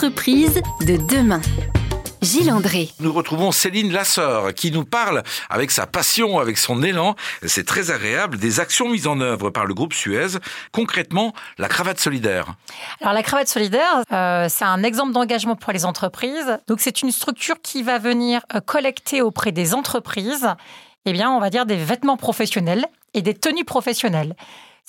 entreprises de demain. Gilles André. Nous retrouvons Céline Lasseur qui nous parle avec sa passion, avec son élan, c'est très agréable, des actions mises en œuvre par le groupe Suez, concrètement la cravate solidaire. Alors la cravate solidaire, euh, c'est un exemple d'engagement pour les entreprises. Donc c'est une structure qui va venir euh, collecter auprès des entreprises, eh bien on va dire des vêtements professionnels et des tenues professionnelles.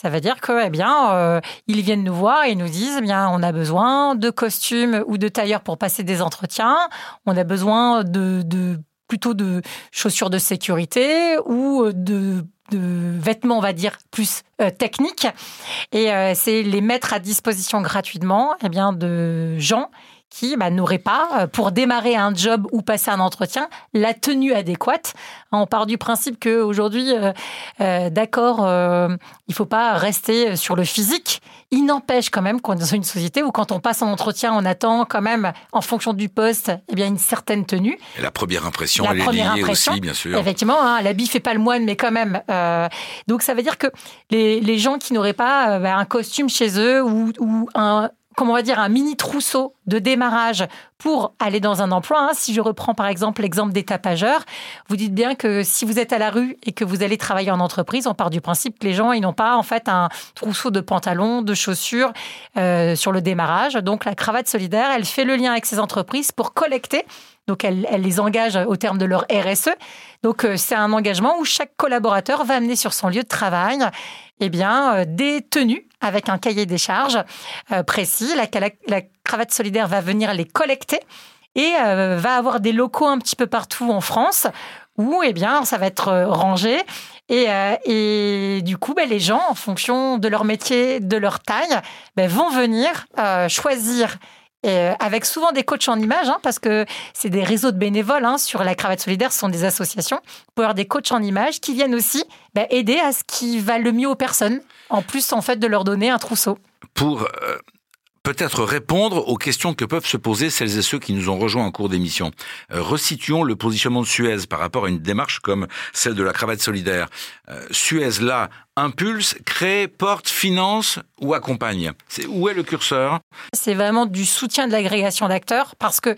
Ça veut dire que, eh bien, euh, ils viennent nous voir et nous disent, eh bien, on a besoin de costumes ou de tailleurs pour passer des entretiens. On a besoin de, plutôt de chaussures de sécurité ou de vêtements, on va dire, plus euh, techniques. Et euh, c'est les mettre à disposition gratuitement eh bien, de gens qui bah, n'auraient pas, euh, pour démarrer un job ou passer un entretien, la tenue adéquate. On part du principe qu'aujourd'hui, euh, euh, d'accord, euh, il faut pas rester sur le physique. Il n'empêche quand même qu'on est dans une société où quand on passe un entretien, on attend quand même, en fonction du poste, eh bien une certaine tenue. Et la première impression, elle est liée aussi, bien sûr. Effectivement, hein, l'habit fait pas le moine, mais quand même. donc ça veut dire que les, les gens qui n'auraient pas bah, un costume chez eux ou, ou un, comment on va dire, un mini trousseau de démarrage pour aller dans un emploi. Hein. Si je reprends par exemple l'exemple des tapageurs, vous dites bien que si vous êtes à la rue et que vous allez travailler en entreprise, on part du principe que les gens ils n'ont pas en fait un trousseau de pantalons, de chaussures euh, sur le démarrage. Donc la cravate solidaire, elle fait le lien avec ces entreprises pour collecter donc, elle, les engage au terme de leur RSE. Donc, euh, c'est un engagement où chaque collaborateur va amener sur son lieu de travail eh bien, euh, des tenues avec un cahier des charges euh, précis. La, cravate solidaire va venir les collecter et va avoir des locaux un petit peu partout en France où eh bien, ça va être rangé. Et, du coup, ben, les gens, en fonction de leur métier, de leur taille, ben, vont venir choisir euh, avec souvent des coachs en images, hein, parce que c'est des réseaux de bénévoles hein, sur la cravate solidaire, ce sont des associations, pour avoir des coachs en images qui viennent aussi bah, aider à ce qui va le mieux aux personnes, en plus en fait de leur donner un trousseau. Euh, peut-être répondre aux questions que peuvent se poser celles et ceux qui nous ont rejoints en cours d'émission. Euh, resituons le positionnement de Suez par rapport à une démarche comme celle de la cravate solidaire. Euh, Suez, là, impulse, crée, porte, finance ou accompagne. Où est le curseur? C'est vraiment du soutien de l'agrégation d'acteurs parce que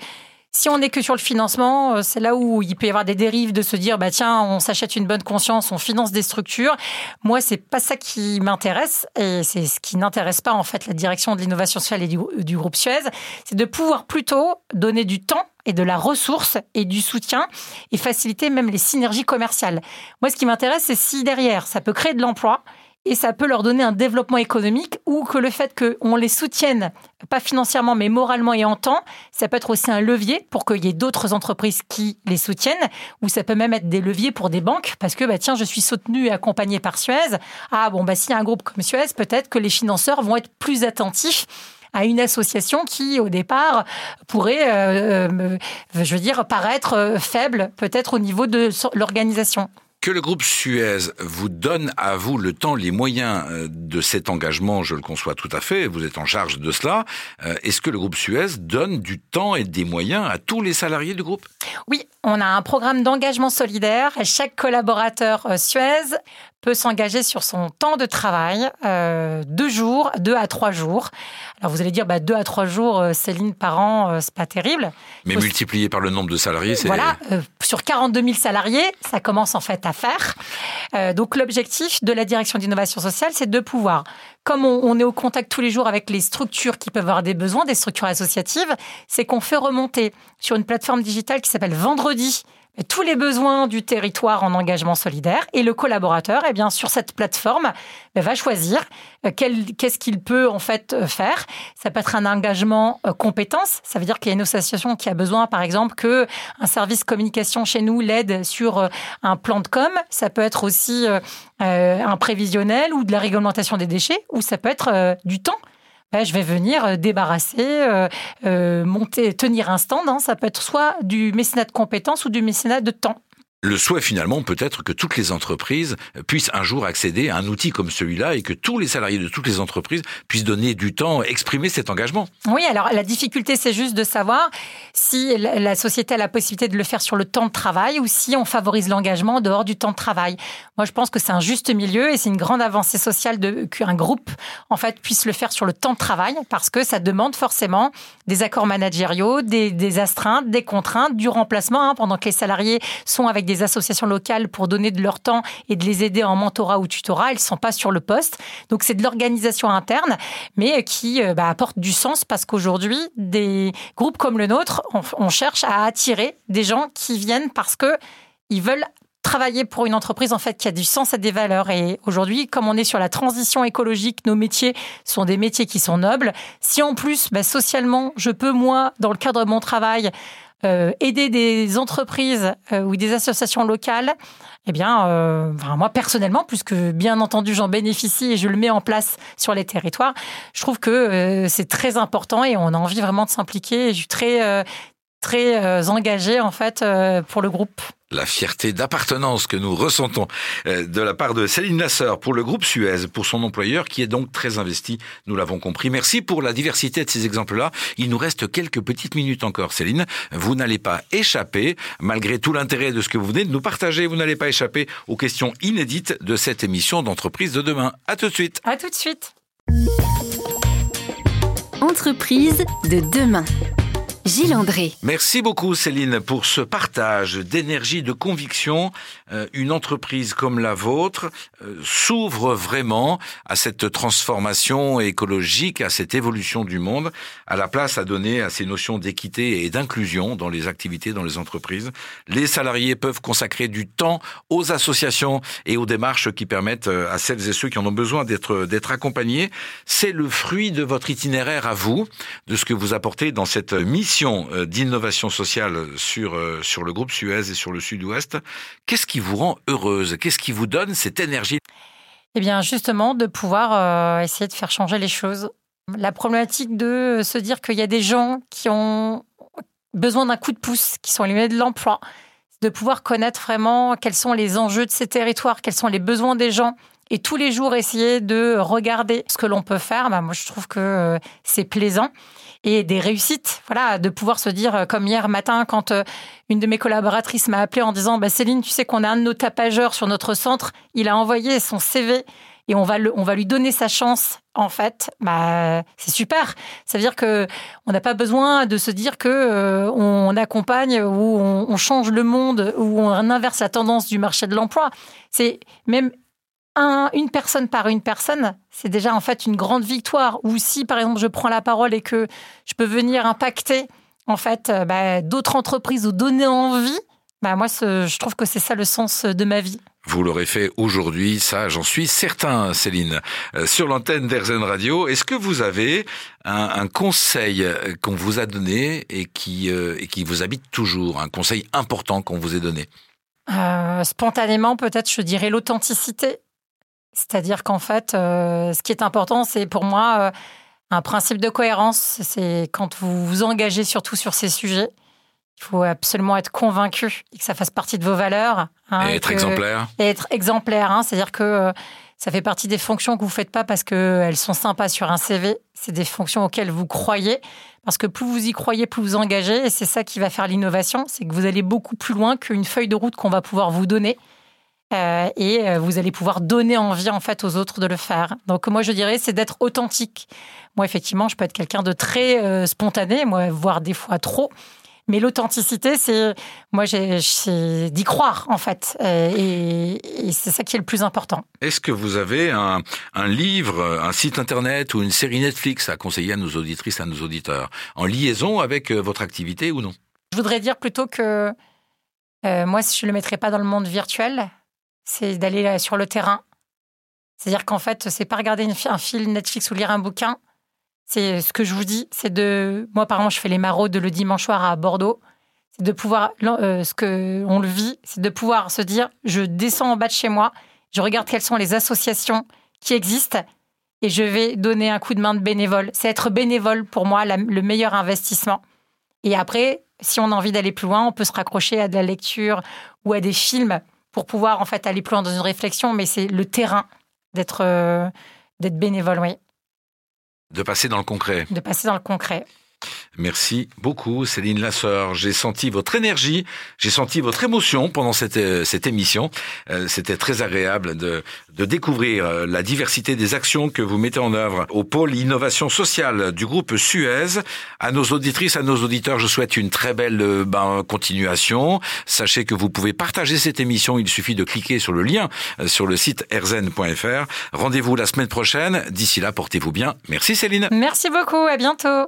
si on n'est que sur le financement, euh, c'est là où il peut y avoir des dérives de se dire bah tiens, on s'achète une bonne conscience, on finance des structures. Moi, c'est pas ça qui m'intéresse et c'est ce qui n'intéresse pas en fait la direction de l'innovation sociale et du, du groupe Suez, c'est de pouvoir plutôt donner du temps et de la ressource et du soutien et faciliter même les synergies commerciales. Moi, ce qui m'intéresse, c'est si derrière, ça peut créer de l'emploi et ça peut leur donner un développement économique ou que le fait qu'on les soutienne, pas financièrement, mais moralement et en temps, ça peut être aussi un levier pour qu'il y ait d'autres entreprises qui les soutiennent, ou ça peut même être des leviers pour des banques, parce que, bah, tiens, je suis soutenu et accompagné par Suez. Ah, bon, bah, s'il y a un groupe comme Suez, peut-être que les financeurs vont être plus attentifs à une association qui, au départ, pourrait, euh, euh, je veux dire, paraître euh, faible, peut-être au niveau de l'organisation. Que le groupe Suez vous donne à vous le temps, les moyens euh, de cet engagement, je le conçois tout à fait, vous êtes en charge de cela. Euh, est-ce que le groupe Suez donne du temps et des moyens à tous les salariés du groupe? Oui, on a un programme d'engagement solidaire. Chaque collaborateur euh, Suez peut s'engager sur son temps de travail, euh, deux jours, deux à trois jours. Alors vous allez dire, bah, deux à trois jours, euh, Céline, par an, euh, c'est pas terrible. Mais multiplié par le nombre de salariés, c'est... Voilà, euh, sur 42 000 salariés, ça commence en fait à faire. donc l'objectif de la direction d'innovation sociale, c'est de pouvoir, comme on, on, est au contact tous les jours avec les structures qui peuvent avoir des besoins, des structures associatives, c'est qu'on fait remonter sur une plateforme digitale qui s'appelle Vendredi, tous les besoins du territoire en engagement solidaire et le collaborateur, eh bien, sur cette plateforme, ben, va choisir euh, qu'est-ce qu'il peut en fait euh, faire. Ça peut être un engagement euh, compétence, ça veut dire qu'il y a une association qui a besoin, par exemple, que un service communication chez nous l'aide sur un plan de com. Ça peut être aussi un prévisionnel ou de la réglementation des déchets, ou ça peut être du temps. Je vais venir euh, débarrasser, euh, euh, monter, tenir un stand. Hein. Ça peut être soit du mécénat de compétences ou du mécénat de temps. Le souhait finalement peut être que toutes les entreprises puissent un jour accéder à un outil comme celui-là et que tous les salariés de toutes les entreprises puissent donner du temps, exprimer cet engagement. Oui, alors la difficulté c'est juste de savoir si la société a la possibilité de le faire sur le temps de travail ou si on favorise l'engagement dehors du temps de travail. Moi je pense que c'est un juste milieu et c'est une grande avancée sociale qu'un groupe en fait puisse le faire sur le temps de travail parce que ça demande forcément des accords managériaux, des, astreintes, des contraintes, du remplacement hein, pendant que les salariés sont avec des des associations locales pour donner de leur temps et de les aider en mentorat ou tutorat. Elles ne sont pas sur le poste. Donc c'est de l'organisation interne, mais qui euh, bah, apporte du sens parce qu'aujourd'hui, des groupes comme le nôtre, on, cherche à attirer des gens qui viennent parce que ils veulent travailler pour une entreprise en fait qui a du sens et des valeurs. Et aujourd'hui, comme on est sur la transition écologique, nos métiers sont des métiers qui sont nobles. Si en plus, bah, socialement, je peux moi, dans le cadre de mon travail, euh, aider des entreprises euh, ou des associations locales, eh bien, euh, moi personnellement, puisque bien entendu j'en bénéficie et je le mets en place sur les territoires, je trouve que c'est très important et on a envie vraiment de s'impliquer. Je suis très très engagée en fait pour le groupe la fierté d'appartenance que nous ressentons euh, de la part de Céline Lasseur pour le groupe Suez, pour son employeur qui est donc très investi, nous l'avons compris. Merci pour la diversité de ces exemples-là. Il nous reste quelques petites minutes encore, Céline. Vous n'allez pas échapper, malgré tout l'intérêt de ce que vous venez de nous partager, vous n'allez pas échapper aux questions inédites de cette émission d'entreprise de demain. À tout de suite. À tout de suite. Entreprise de demain. Gilles André. Merci beaucoup Céline pour ce partage d'énergie, de conviction. Euh, une entreprise comme la vôtre euh, s'ouvre vraiment à cette transformation écologique, à cette évolution du monde, à la place à donner à ces notions d'équité et d'inclusion dans les activités, dans les entreprises. Les salariés peuvent consacrer du temps aux associations et aux démarches qui permettent euh, à celles et ceux qui en ont besoin d'être d'être accompagnés. C'est le fruit de votre itinéraire à vous, de ce que vous apportez dans cette mission d'innovation sociale sur, sur le groupe Suez et sur le Sud-Ouest. Qu'est-ce qui vous rend heureuse? Qu'est-ce qui vous donne cette énergie? Eh bien, justement, de pouvoir euh, essayer de faire changer les choses. La problématique de se dire qu'il y a des gens qui ont besoin d'un coup de pouce, qui sont éloignés de l'emploi, de pouvoir connaître vraiment quels sont les enjeux de ces territoires, quels sont les besoins des gens, et tous les jours essayer de regarder ce que l'on peut faire, bah, moi je trouve que c'est plaisant et des réussites. Voilà, de pouvoir se dire, euh, comme hier matin, quand euh, une de mes collaboratrices m'a appelé en disant, bah, Céline, tu sais qu'on a un de nos tapageurs sur notre centre, il a envoyé son CV et on va, le, on va lui donner sa chance. En fait, bah, c'est super. Ça veut dire que on n'a pas besoin de se dire que euh, on accompagne ou on, change le monde ou on inverse la tendance du marché de l'emploi. C'est même une personne par une personne, c'est déjà en fait une grande victoire. Ou si par exemple je prends la parole et que je peux venir impacter en fait euh, bah, d'autres entreprises ou donner envie, bah, moi je trouve que c'est ça le sens de ma vie. Vous l'aurez fait aujourd'hui, ça j'en suis certain, Céline. Euh, sur l'antenne d'Airzen Radio, est-ce que vous avez un, conseil qu'on vous a donné et qui, euh, et qui vous habite toujours, un conseil important qu'on vous ait donné? Spontanément, peut-être, je dirais l'authenticité. C'est-à-dire qu'en fait, euh, ce qui est important, c'est pour moi euh, un principe de cohérence. C'est quand vous vous engagez surtout sur ces sujets, il faut absolument être convaincu et que ça fasse partie de vos valeurs. Hein, et être exemplaire. Et être exemplaire. Hein, C'est-à-dire que euh, ça fait partie des fonctions que vous ne faites pas parce qu'elles sont sympas sur un CV. C'est des fonctions auxquelles vous croyez. Parce que plus vous y croyez, plus vous engagez. Et c'est ça qui va faire l'innovation. C'est que vous allez beaucoup plus loin qu'une feuille de route qu'on va pouvoir vous donner. Euh, et euh, vous allez pouvoir donner envie en fait aux autres de le faire. Donc moi je dirais c'est d'être authentique. Moi effectivement je peux être quelqu'un de très euh, spontané, moi voire des fois trop. Mais l'authenticité, c'est moi, j'ai d'y croire en fait, et, c'est ça qui est le plus important. Est-ce que vous avez un, un, livre, un site internet ou une série Netflix à conseiller à nos auditrices, à nos auditeurs, en liaison avec votre activité ou non? Je voudrais dire plutôt que moi, je le mettrais pas dans le monde virtuel, c'est d'aller euh, sur le terrain. C'est-à-dire qu'en fait, c'est pas regarder un film Netflix ou lire un bouquin. C'est ce que je vous dis, c'est de. Moi, par exemple, je fais les maraudes le dimanche soir à Bordeaux. C'est de pouvoir. Euh, ce que on le vit, c'est de pouvoir se dire je descends en bas de chez moi, je regarde quelles sont les associations qui existent et je vais donner un coup de main de bénévole. C'est être bénévole pour moi le meilleur investissement. Et après, si on a envie d'aller plus loin, on peut se raccrocher à de la lecture ou à des films pour pouvoir en fait aller plus loin dans une réflexion. Mais c'est le terrain d'être euh, d'être bénévole, oui. De passer dans le concret. Merci beaucoup, Céline Lasseur. J'ai senti votre énergie, j'ai senti votre émotion pendant cette, euh, cette émission. Euh, c'était très agréable de, découvrir euh, la diversité des actions que vous mettez en œuvre au pôle innovation sociale du groupe Suez. À nos auditrices, à nos auditeurs, je souhaite une très belle ben, continuation. Sachez que vous pouvez partager cette émission. Il suffit de cliquer sur le lien sur le site erzen.fr. Rendez-vous la semaine prochaine. D'ici là, portez-vous bien. Merci Céline. Merci beaucoup. À bientôt.